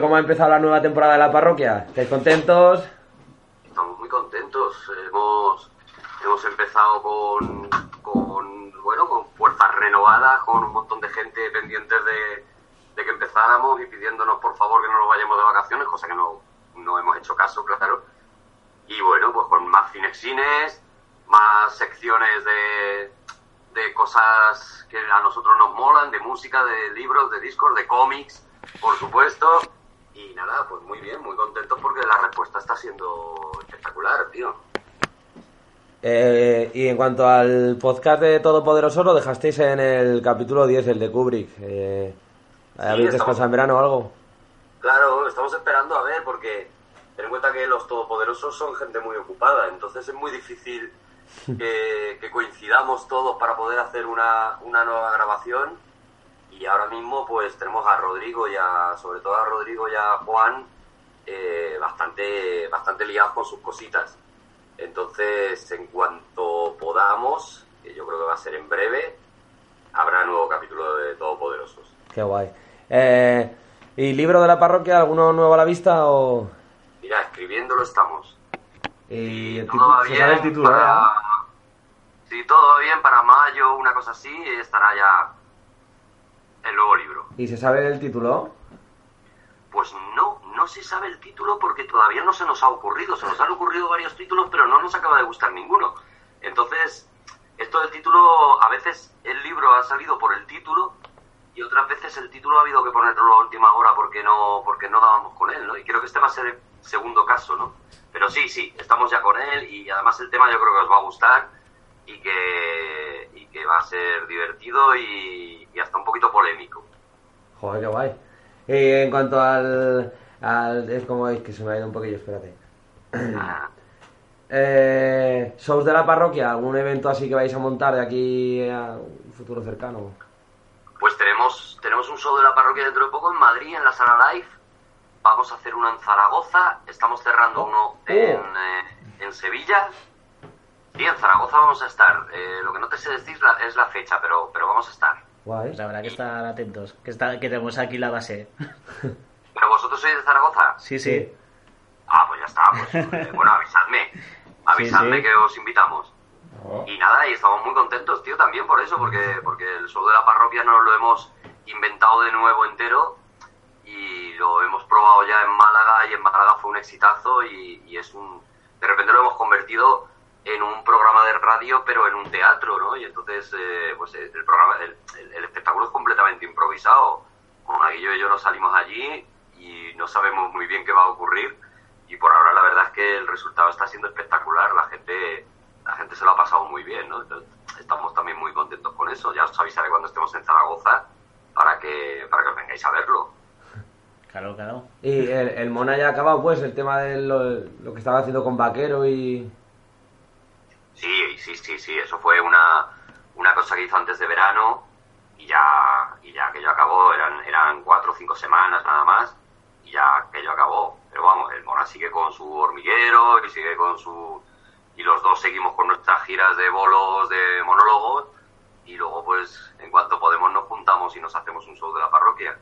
¿Cómo ha empezado la nueva temporada de la parroquia? ¿Estáis contentos? Estamos muy contentos. Hemos, empezado con, con, bueno, con fuerzas renovadas, con un montón de gente pendientes de, de que empezáramos y pidiéndonos por favor que no nos vayamos de vacaciones, cosa que no, no hemos hecho caso, claro. Y bueno, pues con más cinexines, más secciones de, de cosas que a nosotros nos molan, de música, de libros, de discos, de cómics, por supuesto. Y nada, pues muy bien, muy contentos porque la respuesta está siendo espectacular, tío. Eh, y en cuanto al podcast de Todopoderoso, lo dejasteis en el capítulo 10, el de Kubrick. Eh, ¿Habéis estamos- descansado en verano o algo? Claro, estamos esperando a ver porque ten en cuenta que los todopoderosos son gente muy ocupada, entonces es muy difícil que, que coincidamos todos para poder hacer una, una nueva grabación. Y ahora mismo pues tenemos a Rodrigo y a, sobre todo a Rodrigo y a Juan eh, bastante, bastante liados con sus cositas. Entonces, en cuanto podamos, que yo creo que va a ser en breve, habrá nuevo capítulo de Todopoderosos. Qué guay. Eh, ¿Y libro de la parroquia? ¿Alguno nuevo a la vista o...? Mira, escribiéndolo estamos. Y todo va bien el para... ¿eh? Si todo va bien para mayo, una cosa así, estará ya el nuevo libro. ¿Y se sabe el título? Pues no, no se sabe el título porque todavía no se nos ha ocurrido. Se nos han ocurrido varios títulos, pero no nos acaba de gustar ninguno. Entonces, esto del título, a veces el libro ha salido por el título y otras veces el título ha habido que ponerlo a última hora porque no, porque no dábamos con él, ¿no? Y creo que este va a ser el segundo caso, ¿no? Pero sí, sí, estamos ya con él y además el tema yo creo que os va a gustar y que, que va a ser divertido y, y hasta un poquito polémico. Joder, qué guay. Y en cuanto al... al es como es que se me ha ido un poquillo, espérate. Ah, Eh, ¿Shows de la parroquia? ¿Algún evento así que vais a montar de aquí a un futuro cercano? Pues tenemos, tenemos un show de la parroquia dentro de poco en Madrid, en la sala live. Vamos a hacer uno en Zaragoza. Estamos cerrando Oh. uno en, eh, en Sevilla. Y en Zaragoza vamos a estar. Eh, lo que no te sé decir la- es la fecha, pero, pero vamos a estar. Guay. Pues habrá que estar atentos, que, está, que tenemos aquí la base. ¿Pero vosotros sois de Zaragoza? Sí, sí. Ah, pues ya está. Pues, eh, bueno, avisadme. Avisadme sí. que os invitamos. Y nada, y estamos muy contentos, tío, también por eso, porque, porque el show de la parroquia nos lo hemos inventado de nuevo entero y lo hemos probado ya en Málaga y en Málaga fue un exitazo y, y es un... De repente lo hemos convertido en un programa de radio pero en un teatro, ¿no? Y entonces, eh, pues el programa, el, el- el espectáculo es completamente improvisado. Monaguillo y yo nos salimos allí y no sabemos muy bien qué va a ocurrir y por ahora la verdad es que el resultado está siendo espectacular, la gente la gente se lo ha pasado muy bien, ¿no? Entonces, estamos también muy contentos con eso. Ya os avisaré cuando estemos en Zaragoza para que para que os vengáis a verlo. Claro, claro. Y el, el Mona ya ha acabado, pues, el tema de lo, lo que estaba haciendo con Vaquero y... Sí, sí, sí, sí, eso fue una, una cosa que hizo antes de verano y ya, y ya aquello acabó, eran, eran cuatro o cinco semanas nada más y ya aquello acabó. Pero vamos, el Mona sigue con su hormiguero y sigue con su... Y los dos seguimos con nuestras giras de bolos, de monólogos y luego pues en cuanto podemos nos juntamos y nos hacemos un show de la parroquia.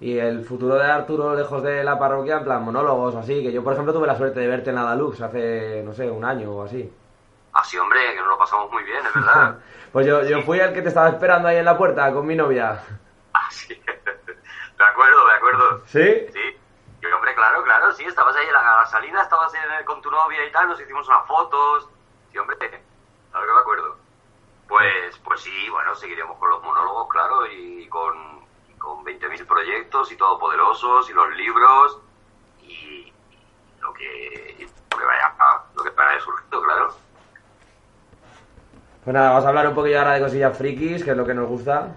Y el futuro de Arturo lejos de la parroquia, en plan monólogos así, que yo por ejemplo tuve la suerte de verte en la Dalux hace, no sé, un año o así. Así, hombre, que nos lo pasamos muy bien, es verdad. Pues yo, yo fui el que te estaba esperando ahí en la puerta con mi novia. Así, de acuerdo, de acuerdo. ¿Sí? Sí, y hombre, claro, claro, sí, estabas ahí en la, salida, estabas en- con tu novia y tal, nos hicimos unas fotos. Sí, hombre, claro que me acuerdo. Pues, pues sí, bueno, seguiremos con los monólogos, claro, y con, con 20.000 proyectos y todopoderosos y los libros y, y lo que lo que vaya lo que vaya surgiendo, claro. Pues nada, vamos a hablar un poquillo ahora de cosillas frikis, que es lo que nos gusta.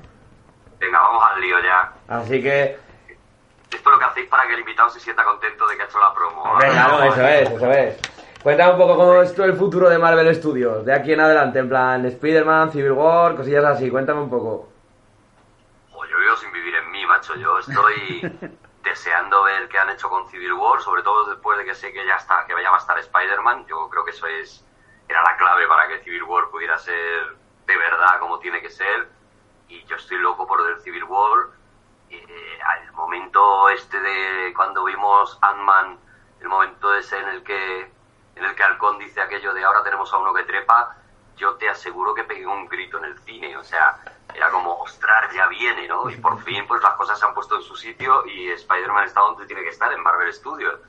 Venga, vamos al lío ya. Así que, Esto esto lo que hacéis para que el invitado se sienta contento de que ha hecho la promo. Hombre, claro, eso es, eso es. Cuéntame un poco cómo es el futuro de Marvel Studios, de aquí en adelante, en plan Spider-Man, Civil War, cosillas así, cuéntame un poco. Jo, yo vivo sin vivir en mí, macho. Yo estoy deseando ver qué han hecho con Civil War, sobre todo después de que sé que ya está, que ya va a estar Spider-Man. Yo creo que eso es era la clave para que Civil War pudiera ser de verdad como tiene que ser. Y yo estoy loco por ver Civil War. Eh, al momento este de cuando vimos Ant-Man, el momento ese en el que en el que Halcón dice aquello de ahora tenemos a uno que trepa, yo te aseguro que pegué un grito en el cine, o sea, era como, ostras, ya viene, ¿no? Y por fin, pues las cosas se han puesto en su sitio y Spider-Man está donde tiene que estar, en Marvel Studios.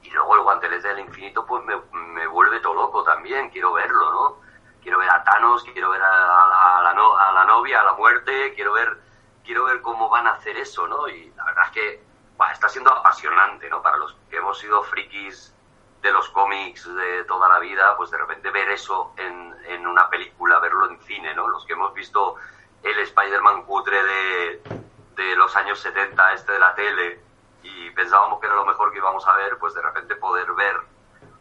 Y luego el guantelete del infinito, pues me, me vuelve todo loco también, quiero verlo, ¿no? Quiero ver a Thanos, quiero ver a a la, no- a la novia, a la muerte, quiero ver, quiero ver cómo van a hacer eso, ¿no? Y la verdad es que está siendo apasionante, ¿no? Para los que hemos sido frikis de los cómics de toda la vida, pues de repente ver eso en, en una película, verlo en cine, ¿no? Los que hemos visto el Spider-Man cutre de, de los años 70, este de la tele, y pensábamos que era lo mejor que íbamos a ver, pues de repente poder ver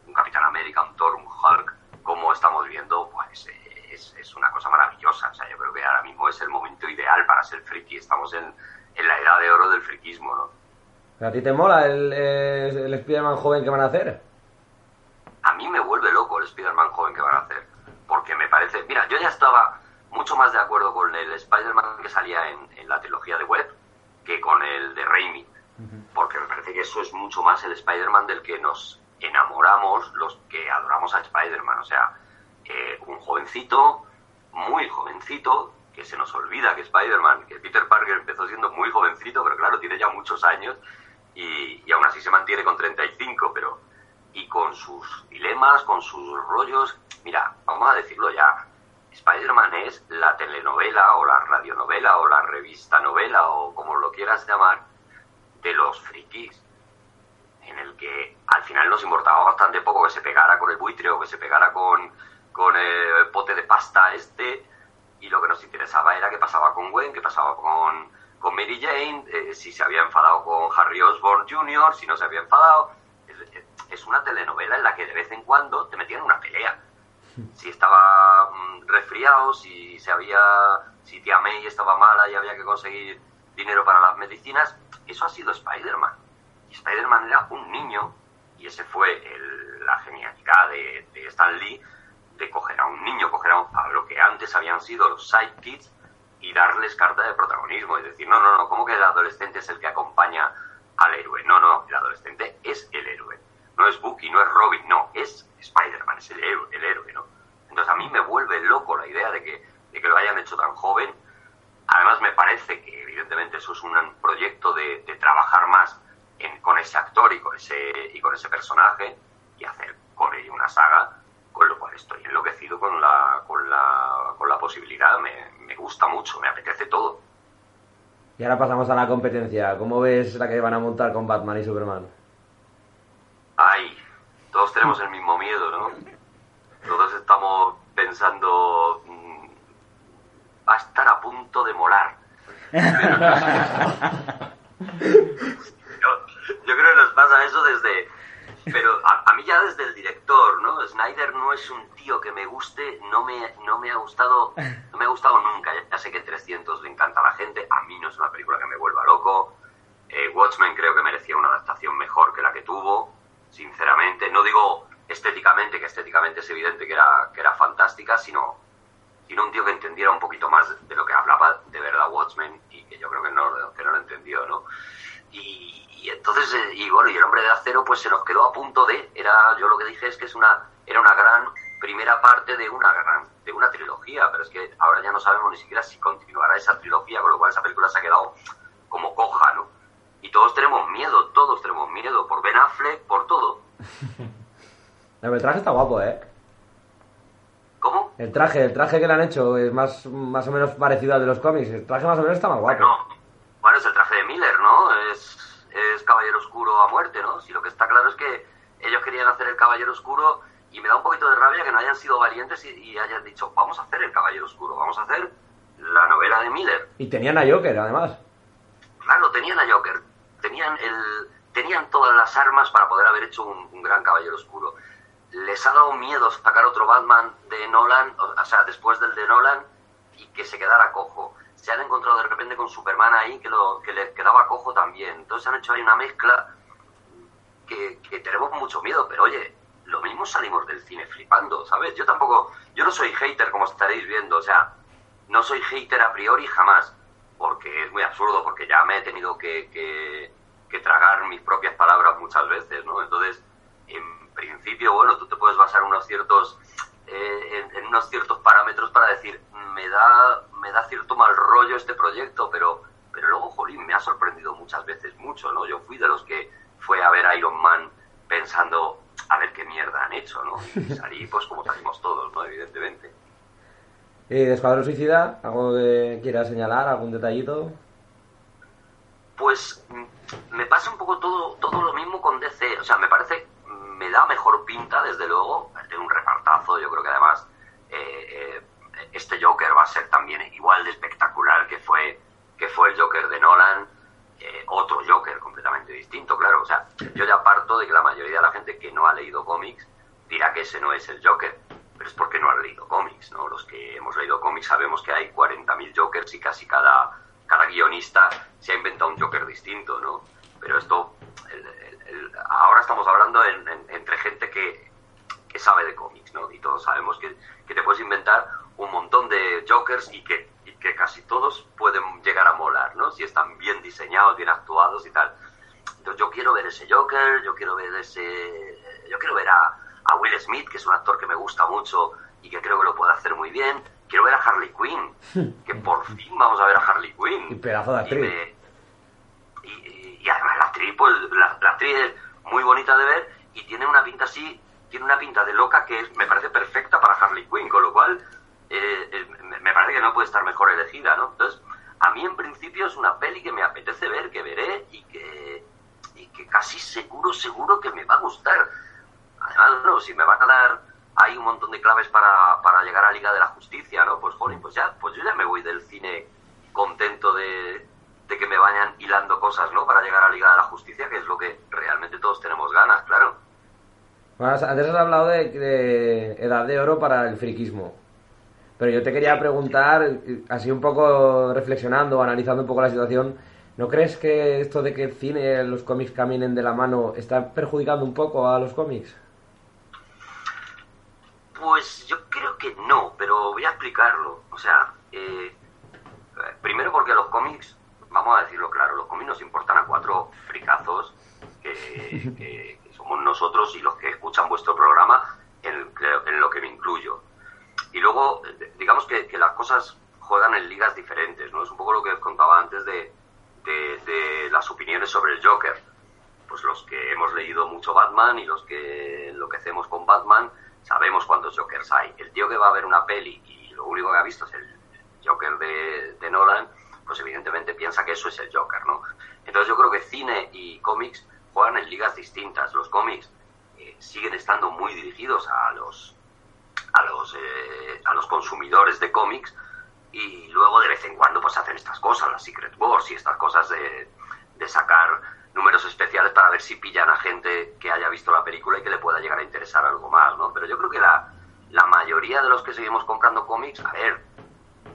un Capitán América, un Thor, un Hulk, como estamos viendo, pues es, es una cosa maravillosa. O sea, yo creo que ahora mismo es el momento ideal para ser friki. Estamos en, en la edad de oro del friquismo, ¿no? ¿A ti te mola el, eh, el Spider-Man joven que van a hacer? a mí me vuelve loco el Spider-Man joven que van a hacer. Porque me parece. Mira, yo ya estaba mucho más de acuerdo con el Spider-Man que salía en, en la trilogía de Web que con el de Raimi. Porque me parece que eso es mucho más el Spider-Man del que nos enamoramos los que adoramos a Spider-Man. O sea, eh, un jovencito, muy jovencito, que se nos olvida que Spider-Man, que Peter Parker empezó siendo muy jovencito, pero claro, tiene ya muchos años y, aún así se mantiene con 35, pero y con sus dilemas, con sus rollos. Mira, vamos a decirlo ya. Spider-Man es la telenovela o la radionovela o la revista novela o como lo quieras llamar de los frikis. En el que al final nos importaba bastante poco que se pegara con el buitre o que se pegara con, con el pote de pasta este. Y lo que nos interesaba era qué pasaba con Gwen, qué pasaba con, con Mary Jane, eh, si se había enfadado con Harry Osborn Jr., si no se había enfadado es- es una telenovela en la que de vez en cuando te metían una pelea. Si estaba mm, resfriado, si se había, si tía May estaba mala y había que conseguir dinero para las medicinas, eso ha sido Spider-Man. Y Spider-Man era un niño, y ese fue la genialidad de, de Stan Lee, de coger a un niño, coger a, un- lo que antes habían sido los sidekicks y darles carta de protagonismo. Es decir, no, no, no, ¿cómo que el adolescente es el que acompaña al héroe? No, no, el adolescente es el héroe. No es Bucky, no es Robin, no, es Spider-Man, es el héroe, el héroe, ¿no? Entonces a mí me vuelve loco la idea de que, de que lo hayan hecho tan joven. Me parece que evidentemente eso es un proyecto de, de trabajar más en- con ese actor y con ese, y con ese personaje y hacer con ello una saga, con lo cual estoy enloquecido con la, con la, con la posibilidad, me, me gusta mucho, me apetece todo. Y ahora pasamos a la competencia. ¿Cómo ves la que van a montar con Batman y Superman? Ay, todos tenemos el mismo miedo, ¿no? Todos estamos pensando, mm, va a estar a punto de molar. Yo, creo que nos pasa eso desde... Pero a, mí ya desde el director, ¿no? Snyder no es un tío que me guste, no me, no me ha gustado, no me ha gustado nunca. Ya, ya sé que 300 le encanta a la gente, a mí no es una película que me vuelva loco. Eh, Watchmen creo que merecía una adaptación mejor que la que tuvo, sinceramente. No digo estéticamente, que estéticamente es evidente que era, que era fantástica, sino, sino un tío que entendiera un poquito más de lo que hablaba de verdad Watchmen y que yo creo que no, que no lo entendió, ¿no? Y, y entonces, eh, y bueno, y el hombre de acero pues se nos quedó a punto de, era, yo lo que dije es que es una, era una gran primera parte de una gran, de una trilogía, pero es que ahora ya no sabemos ni siquiera si continuará esa trilogía, con lo cual esa película se ha quedado como coja, ¿no? Y todos tenemos miedo, todos tenemos miedo por Ben Affleck, por todo. El traje está guapo, ¿eh? El traje, el traje que le han hecho es más, más o menos parecido al de los cómics. El traje más o menos está más guapo. Bueno, bueno, es el traje de Miller, ¿no? Es, es Caballero Oscuro a muerte, ¿no? Si lo que está claro es que ellos querían hacer el Caballero Oscuro y me da un poquito de rabia que no hayan sido valientes y, y hayan dicho, vamos a hacer el Caballero Oscuro, vamos a hacer la novela de Miller. Y tenían a Joker, además. Claro, tenían a Joker, tenían, el, tenían todas las armas para poder haber hecho un, un gran Caballero Oscuro. Les ha dado miedo sacar otro Batman de Nolan, o sea, después del de Nolan, y que se quedara cojo. Se han encontrado de repente con Superman ahí que, lo, que le quedaba cojo también. Entonces han hecho ahí una mezcla que, tenemos mucho miedo, pero oye, lo mismo salimos del cine flipando, ¿sabes? Yo tampoco, yo no soy hater como estaréis viendo, o sea, no soy hater a priori jamás, porque es muy absurdo, porque ya me he tenido que, tragar mis propias palabras muchas veces, ¿no? Entonces, en principio, bueno, tú te puedes basar en unos ciertos, eh, en, en unos ciertos parámetros para decir, me da, me da cierto mal rollo este proyecto, pero, pero luego, jolín, me ha sorprendido muchas veces mucho, ¿no? Yo fui de los que fue a ver a Iron Man pensando, a ver qué mierda han hecho, ¿no? Y salí, pues como salimos todos, ¿no? Evidentemente. ¿Y de Escuadrón Suicida? ¿Algo que quieras señalar? ¿Algún detallito? Pues mm, me pasa un poco todo, todo lo mismo con DC. O sea, me parece, me da mejor pinta, desde luego. Tiene un repartazo. Yo creo que además eh, eh, este Joker va a ser también igual de espectacular que fue, que fue el Joker de Nolan. Eh, otro Joker completamente distinto, claro. O sea, yo ya parto de que la mayoría de la gente que no ha leído cómics dirá que ese no es el Joker. Pero es porque no han leído cómics, ¿no? Los que hemos leído cómics sabemos que hay 40.000 Jokers y casi cada, cada guionista se ha inventado un Joker distinto, ¿no? Pero esto, el- el- el- ahora estamos hablando en- en- entre gente que, que sabe de cómics, ¿no? Y todos sabemos que, que te puedes inventar un montón de Jokers y que, y que casi todos pueden llegar a molar, ¿no? Si están bien diseñados, bien actuados y tal. Entonces yo quiero ver ese Joker, yo quiero ver ese... Yo quiero ver a, a Will Smith, que es un actor que me gusta mucho y que creo que lo puede hacer muy bien. Quiero ver a Harley Quinn, que por fin vamos a ver a Harley Quinn. Y pedazo de actriz. me- y, y- y además la actriz, pues, la, la actriz es muy bonita de ver y tiene una pinta así, tiene una pinta de loca que me parece perfecta para Harley Quinn, con lo cual eh, eh, me parece que no puede estar mejor elegida, ¿no? Entonces, a mí en principio es una peli que me apetece ver, que veré y que, y que casi seguro, seguro que me va a gustar. Además, no, si me van a dar ahí un montón de claves para, para llegar a Liga de la Justicia, ¿no? Pues, jolín, pues ya, pues yo ya me voy del cine contento de, de que me vayan hilando cosas, ¿no? Para llegar a Liga de la Justicia, que es lo que realmente todos tenemos ganas, claro. Bueno, antes has hablado de, de edad de oro para el friquismo. Pero yo te quería preguntar, así un poco reflexionando, analizando un poco la situación, ¿no crees que esto de que el cine y los cómics caminen de la mano está perjudicando un poco a los cómics? Pues yo creo que no, pero voy a explicarlo. O sea, eh, primero porque los cómics, vamos a decirlo claro, los cómics nos importan a cuatro fricazos que, que- nosotros y los que escuchan vuestro programa, en, lo que me incluyo. Y luego, digamos que, las cosas juegan en ligas diferentes, ¿no? Es un poco lo que os contaba antes de, de- de las opiniones sobre el Joker. Pues los que hemos leído mucho Batman y los que enloquecemos con Batman, sabemos cuántos Jokers hay. El tío que va a ver una peli y lo único que ha visto es el Joker de, de Nolan, pues evidentemente piensa que eso es el Joker, ¿no? Entonces yo creo que cine y cómics juegan en ligas distintas. Los cómics eh, siguen estando muy dirigidos a los a los eh, a los consumidores de cómics y luego de vez en cuando pues hacen estas cosas, las Secret Wars y estas cosas de, de sacar números especiales para ver si pillan a gente que haya visto la película y que le pueda llegar a interesar algo más, ¿no? Pero yo creo que la, la mayoría de los que seguimos comprando cómics, a ver,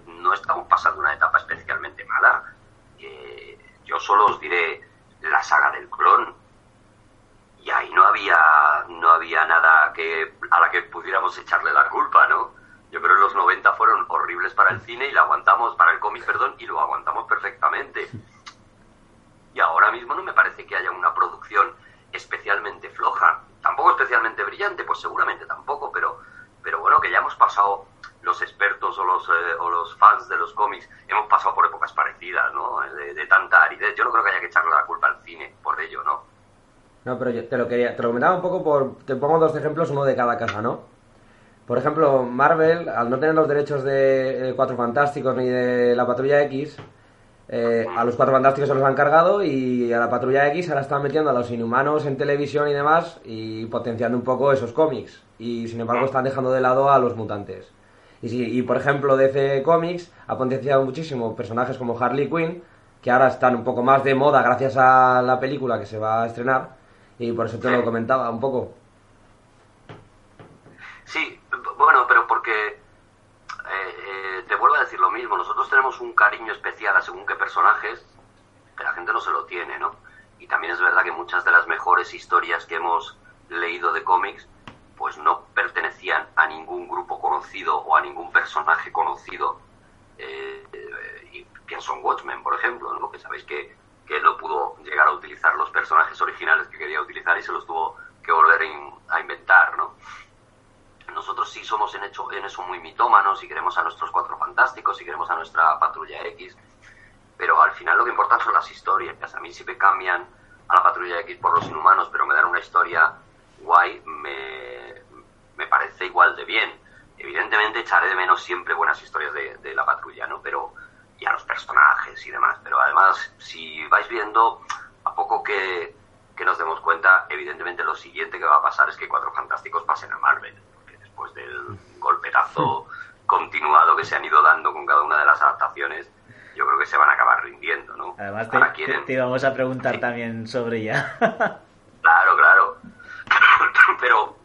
no estamos pasando una etapa especialmente mala. Eh, yo solo os diré la saga del clon. Y ahí no había, no había nada que, a la que pudiéramos echarle la culpa, ¿no? Yo creo que los 90 fueron horribles para el cine y lo aguantamos, para el cómic, perdón, y lo aguantamos perfectamente. Y ahora mismo no me parece que haya una producción especialmente floja. Tampoco especialmente brillante, pues seguramente tampoco, pero, pero bueno, que ya hemos pasado los expertos o los, eh, o los fans de los cómics, hemos pasado por épocas parecidas, ¿no? De, de tanta aridez. Yo no creo que haya que echarle la culpa al cine por ello, ¿no? No, pero yo te lo quería, te lo comentaba un poco por, te pongo dos ejemplos, uno de cada casa, ¿no? Por ejemplo, Marvel, al no tener los derechos de eh, Cuatro Fantásticos ni de la Patrulla X, eh, a los Cuatro Fantásticos se los han cargado y a la Patrulla X ahora están metiendo a los Inhumanos en televisión y demás y potenciando un poco esos cómics. Y sin embargo están dejando de lado a los mutantes. Y, si, y por ejemplo, DC Comics ha potenciado muchísimo personajes como Harley Quinn, que ahora están un poco más de moda gracias a la película que se va a estrenar y por eso te lo comentaba un poco. Sí, bueno, pero porque eh, eh, te vuelvo a decir lo mismo, nosotros tenemos un cariño especial a según qué personajes que la gente no se lo tiene, ¿no? Y también es verdad que muchas de las mejores historias que hemos leído de cómics pues no pertenecían a ningún grupo conocido o a ningún personaje conocido. Eh, y pienso en Watchmen, por ejemplo, ¿no? que sabéis que, que no pudo llegar a utilizar los personajes originales que quería utilizar y se los tuvo que volver a inventar. ¿no? Nosotros sí somos en, hecho, en eso muy mitómanos y queremos a nuestros cuatro fantásticos y queremos a nuestra patrulla X, pero al final lo que importa son las historias. A mí sí me cambian a la patrulla X por los inhumanos, pero me dan una historia guay, me, me parece igual de bien. Evidentemente echaré de menos siempre buenas historias de, de la patrulla, ¿no? Pero, y a los personajes y demás. Pero además, si vais viendo, a poco que, que nos demos cuenta, evidentemente lo siguiente que va a pasar es que Cuatro Fantásticos pasen a Marvel. Porque después del golpetazo continuado que se han ido dando con cada una de las adaptaciones, yo creo que se van a acabar rindiendo, ¿no? Además, te, quieren... te, íbamos a preguntar también sobre ella. claro, claro. pero,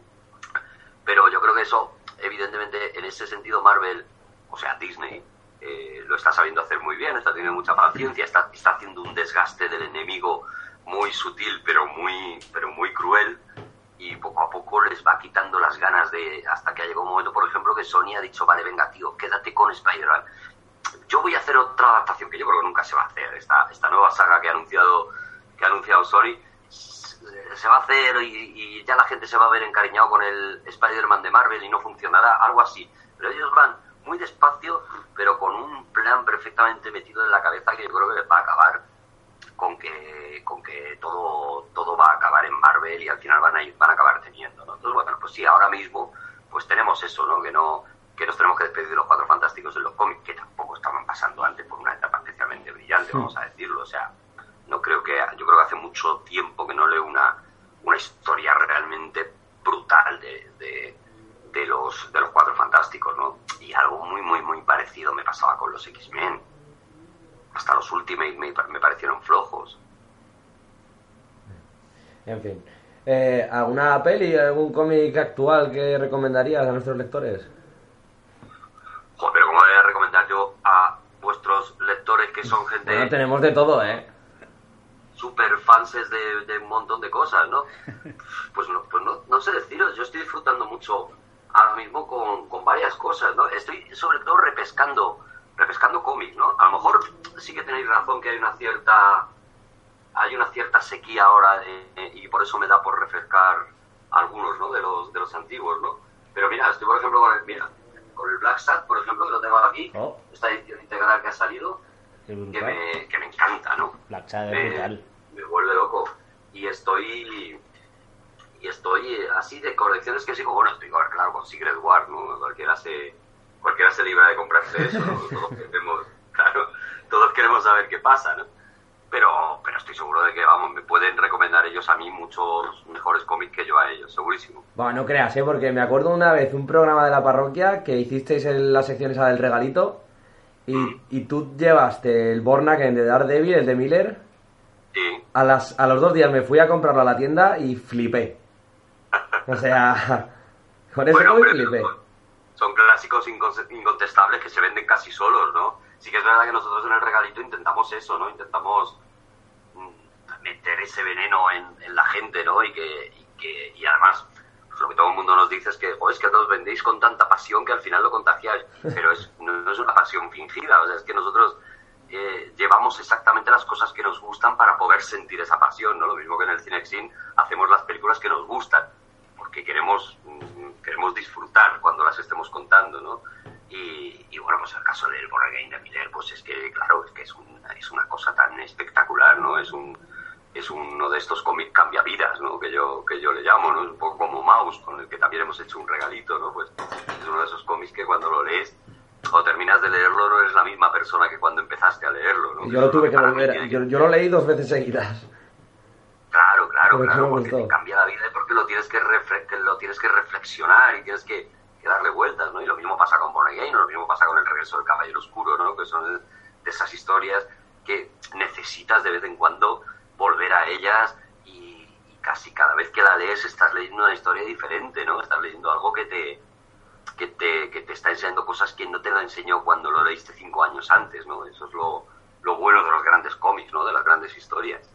pero yo creo que eso, evidentemente, en ese sentido, Marvel, o sea, Disney, eh, lo está sabiendo hacer muy bien, está teniendo mucha paciencia, está, está haciendo un desgaste del enemigo muy sutil, pero muy, pero muy cruel, y poco a poco les va quitando las ganas de, hasta que ha llegado un momento, por ejemplo, que Sony ha dicho, vale, venga, tío, quédate con Spider-Man. Yo voy a hacer otra adaptación que yo creo que nunca se va a hacer, esta, esta nueva saga que ha anunciado, que ha anunciado Sony, se va a hacer y, ya la gente se va a ver encariñado con el Spider-Man de Marvel y no funcionará, algo así. Pero ellos van muy despacio, pero perfectamente metido en la cabeza que yo creo que va a acabar con que, con que todo, todo va a acabar en Marvel y al final van a, ir, van a acabar teniendo. ¿no? Entonces, bueno, pues sí, ahora mismo pues tenemos eso, ¿no? Que no que nos tenemos que despedir de los cuatro fantásticos en los cómics, que tampoco estaban pasando antes por una etapa especialmente brillante, vamos a decirlo. O sea, no creo que, yo creo que hace mucho tiempo que no leo una, una historia realmente brutal de, de, los, de los cuatro fantásticos, ¿no? Y algo muy, muy, muy parecido me pasaba con los X-Men. Hasta los Ultimate me, me parecieron flojos. En fin. Eh, ¿Alguna peli, algún cómic actual que recomendarías a nuestros lectores? Joder, pero ¿cómo voy a recomendar yo a vuestros lectores que son gente... Bueno, tenemos de todo, ¿eh? super fans de, de, un montón de cosas, ¿no? Pues no, pues no, no sé deciros, yo estoy disfrutando mucho ahora mismo con, con varias cosas, ¿no? Estoy sobre todo repescando, repescando cómics, ¿no? A lo mejor sí que tenéis razón que hay una cierta hay una cierta sequía ahora eh, y por eso me da por refrescar algunos, ¿no? De los, de los antiguos, ¿no? Pero mira, estoy por ejemplo con el, mira, con el Black Sat, por ejemplo, que lo tengo aquí, oh. esta edición integral que ha salido, que me, que me encanta, ¿no? Black Sat brutal me vuelve loco. Y estoy y estoy así de colecciones que sigo, bueno, estoy claro con Secret War, ¿no? Cualquiera se, cualquiera se libra de comprarse eso, Todos queremos, claro, todos queremos saber qué pasa, ¿no? Pero, pero estoy seguro de que, vamos, me pueden recomendar ellos a mí muchos mejores cómics que yo a ellos, segurísimo. Bueno, no creas, ¿eh? Porque me acuerdo una vez un programa de la parroquia que hicisteis en la sección esa del regalito y, mm. y tú llevaste el Bornaken de Daredevil, el de Miller, a, las, a los dos días me fui a comprarlo a la tienda y flipé. O sea, con eso bueno. Son clásicos incontestables que se venden casi solos, ¿no? Sí que es verdad que nosotros en el regalito intentamos eso, ¿no? Intentamos mm, meter ese veneno en, en la gente, ¿no? Y que, y que y además pues lo que todo el mundo nos dice es que, oh, es que todos vendéis con tanta pasión que al final lo contagiáis, pero es, no, es una pasión fingida, o sea, es que nosotros eh, llevamos exactamente las cosas que nos gustan para poder sentir esa pasión, ¿no? Lo mismo que en el Cinexin hacemos las películas que nos gustan, porque queremos, mm, queremos disfrutar cuando las estemos contando, ¿no? Y, y bueno, pues el caso del Born de Miller, pues es que, claro, es que es, es una cosa tan espectacular, ¿no? Es un es uno de estos cómics cambia vidas, ¿no? Que yo, que yo le llamo, ¿no? Es un poco como Mouse, con el que también hemos hecho un regalito, ¿no? Pues es uno de esos cómics que cuando lo lees o terminas de leerlo no eres la misma persona que cuando empezaste a leerlo. ¿no? Yo lo tuve que volver, yo, yo, lo leí dos veces seguidas. Claro, claro, claro, porque te cambia la vida y porque lo tienes que, lo tienes que reflexionar y tienes que, darle vueltas, ¿no? Y lo mismo pasa con Born Again, lo mismo pasa con El regreso del caballero oscuro, ¿no? Que son de esas historias que necesitas de vez en cuando volver a ellas y, casi cada vez que la lees estás leyendo una historia diferente, ¿no? Estás leyendo algo que te, que te, que te está enseñando cosas que no te lo enseñó cuando lo leíste cinco años antes, ¿no? Eso es lo, lo bueno de los grandes cómics, ¿no? De las grandes historias.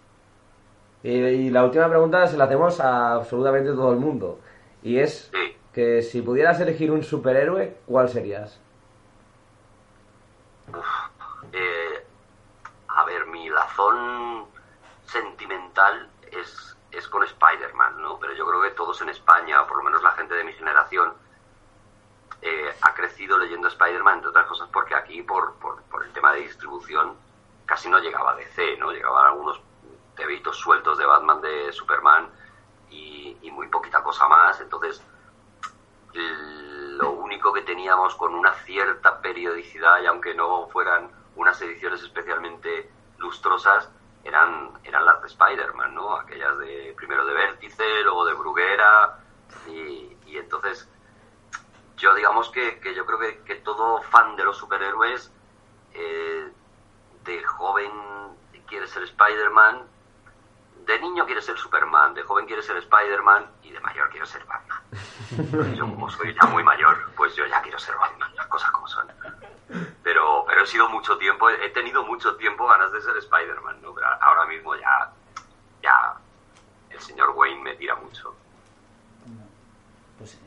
Y, la última pregunta se la hacemos a absolutamente todo el mundo. Y es que si pudieras elegir un superhéroe, ¿cuál serías? Eh, a ver, mi razón sentimental es, es con Spider-Man, ¿no? Pero yo creo que todos en España, o por lo menos la gente de mi generación, eh, ha crecido leyendo Spider-Man, entre otras cosas porque aquí, por, por, por, el tema de distribución, casi no llegaba a DC, ¿no? Llegaban algunos tebitos sueltos de Batman, de Superman y, muy poquita cosa más. Entonces, lo único que teníamos con una cierta periodicidad, y aunque no fueran unas ediciones especialmente lustrosas, eran, eran las de Spider-Man, ¿no? Aquellas de primero de Vértice, luego de Bruguera, y, y entonces yo digamos que, que yo creo que, que, todo fan de los superhéroes eh, de joven quiere ser Spider-Man, de niño quiere ser Superman, de joven quiere ser Spider-Man y de mayor quiere ser Batman. yo como soy ya muy mayor, pues yo ya quiero ser Batman, las cosas como son. Pero, pero he sido mucho tiempo, he tenido mucho tiempo ganas de ser Spider-Man, ¿no? Pero ahora mismo ya, ya el señor Wayne me tira mucho. Pues